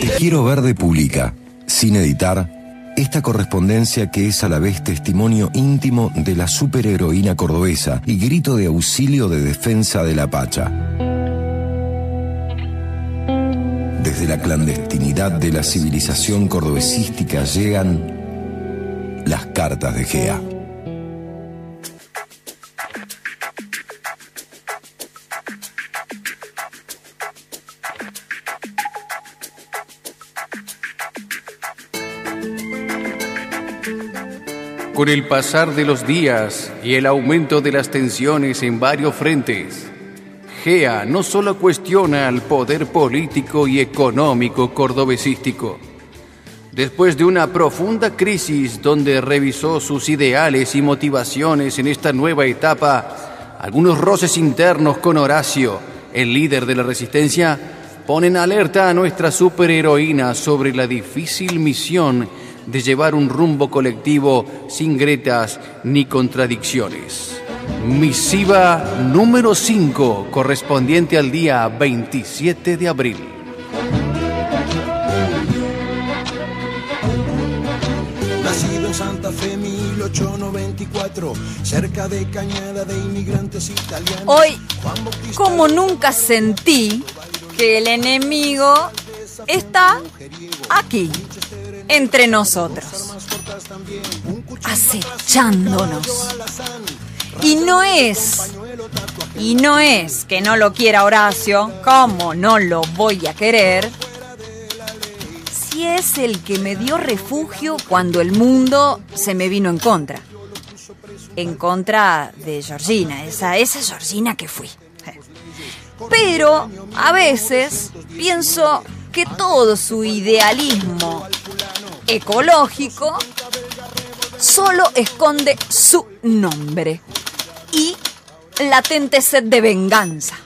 Te quiero ver de publica, sin editar, esta correspondencia que es a la vez testimonio íntimo de la superheroína cordobesa y grito de auxilio de defensa de la Pacha. Desde la clandestinidad de la civilización cordobesística llegan las cartas de Gea. Con el pasar de los días y el aumento de las tensiones en varios frentes, GEA no solo cuestiona al poder político y económico cordobesístico. Después de una profunda crisis donde revisó sus ideales y motivaciones en esta nueva etapa, algunos roces internos con Horacio, el líder de la resistencia, ponen alerta a nuestra superheroína sobre la difícil misión de llevar un rumbo colectivo sin gretas ni contradicciones. Misiva número 5, correspondiente al día 27 de abril. Nacido en Santa Fe 1894, cerca de Cañada de inmigrantes italianos. Hoy, como nunca sentí que el enemigo está aquí, entre nosotros, acechándonos. Y no es, y no es que no lo quiera Horacio, como no lo voy a querer, si es el que me dio refugio cuando el mundo se me vino en contra. En contra de Georgina, esa, esa Georgina que fui. Pero a veces pienso que todo su idealismo ecológico solo esconde su nombre y latente sed de venganza,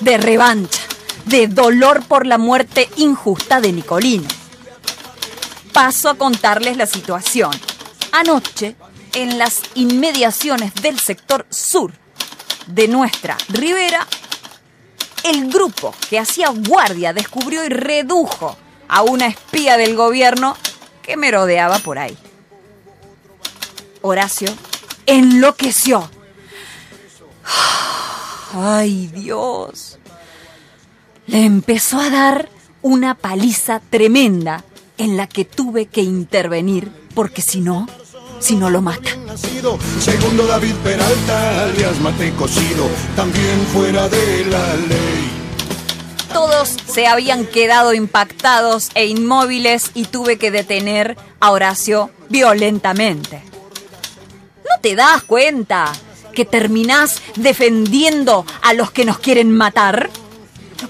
de revancha, de dolor por la muerte injusta de Nicolino. Paso a contarles la situación. Anoche, en las inmediaciones del sector sur de nuestra ribera, el grupo que hacía guardia descubrió y redujo a una espía del gobierno que merodeaba por ahí. Horacio enloqueció. Ay Dios. Le empezó a dar una paliza tremenda en la que tuve que intervenir porque si no, si no lo mata. Segundo David Peralta, alias Mate Cocido, también fuera de la ley. Todos se habían quedado impactados e inmóviles y tuve que detener a Horacio violentamente. ¿No te das cuenta que terminás defendiendo a los que nos quieren matar?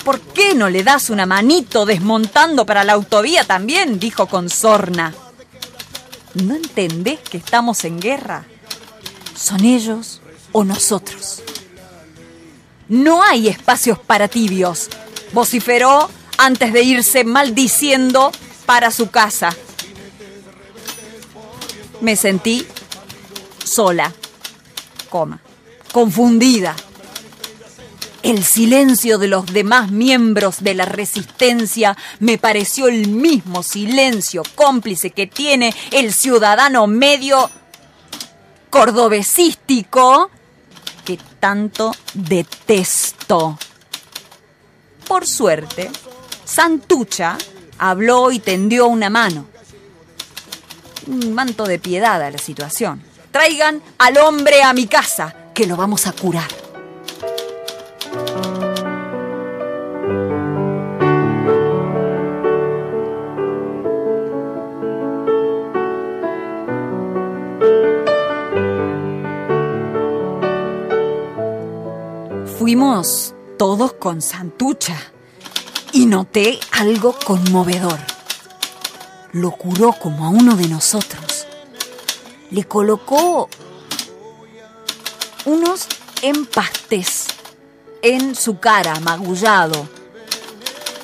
¿Por qué no le das una manito desmontando para la autovía también? dijo con sorna. ¿No entendés que estamos en guerra? ¿Son ellos o nosotros? No hay espacios para tibios vociferó antes de irse maldiciendo para su casa. Me sentí sola, coma, confundida. El silencio de los demás miembros de la resistencia me pareció el mismo silencio cómplice que tiene el ciudadano medio cordobesístico que tanto detesto. Por suerte, Santucha habló y tendió una mano. Un manto de piedad a la situación. Traigan al hombre a mi casa, que lo vamos a curar. Todos con Santucha y noté algo conmovedor. Lo curó como a uno de nosotros. Le colocó unos empastes en su cara, magullado.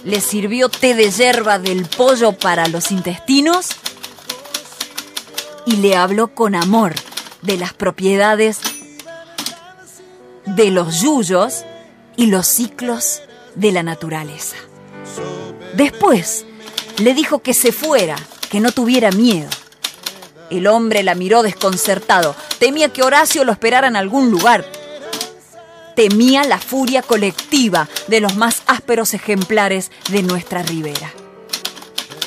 Le sirvió té de hierba del pollo para los intestinos y le habló con amor de las propiedades de los yuyos y los ciclos de la naturaleza. Después le dijo que se fuera, que no tuviera miedo. El hombre la miró desconcertado. Temía que Horacio lo esperara en algún lugar. Temía la furia colectiva de los más ásperos ejemplares de nuestra ribera.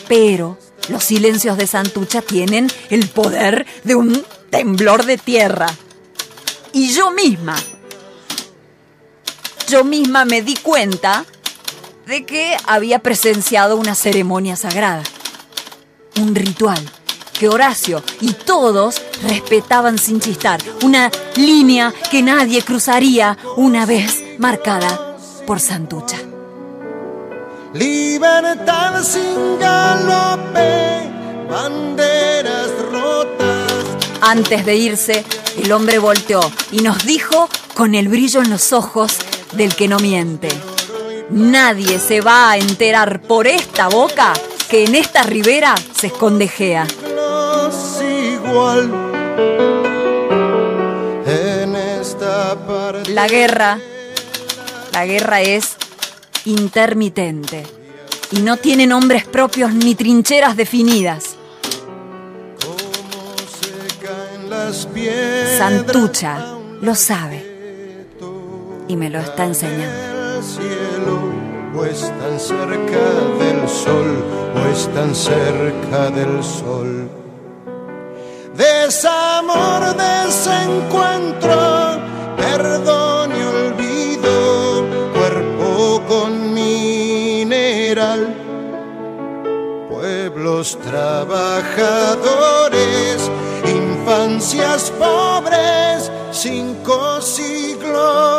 Pero los silencios de Santucha tienen el poder de un temblor de tierra. Y yo misma, yo misma me di cuenta de que había presenciado una ceremonia sagrada, un ritual que Horacio y todos respetaban sin chistar, una línea que nadie cruzaría una vez marcada por Santucha. Libertad sin galope, banderas rotas. Antes de irse, el hombre volteó y nos dijo con el brillo en los ojos del que no miente. Nadie se va a enterar por esta boca que en esta ribera se esconde Gea. La guerra, la guerra es intermitente y no tiene nombres propios ni trincheras definidas. Santucha lo sabe y me lo está enseñando. O están cerca del sol, o están cerca del sol. Desamor, desencuentro, perdón y olvido, cuerpo con mineral. Pueblos trabajadores, infancias pobres, cinco siglos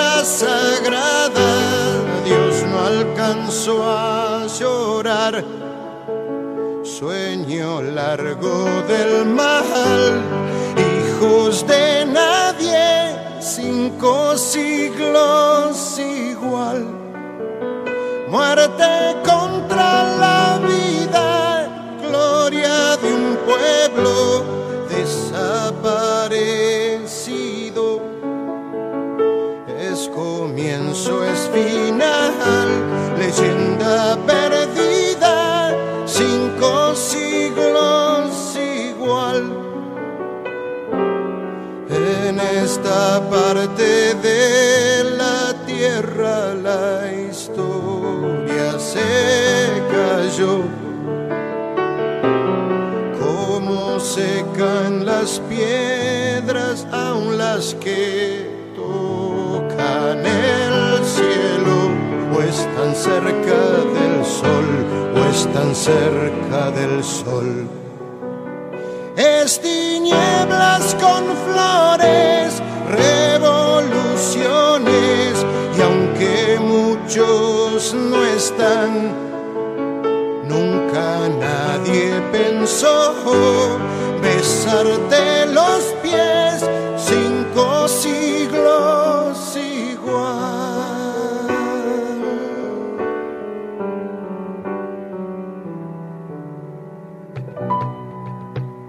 a llorar. Sueño largo del mal, hijos de nadie, cinco siglos igual. Muerte contra la vida, gloria de un pueblo comienzo, es final leyenda perdida, cinco siglos igual. En esta parte de la tierra la historia se cayó. Como secan las piedras, aun las que tocan el están cerca del sol, o están cerca del sol. Es tinieblas con flores, revoluciones, y aunque muchos no están, nunca nadie pensó besarte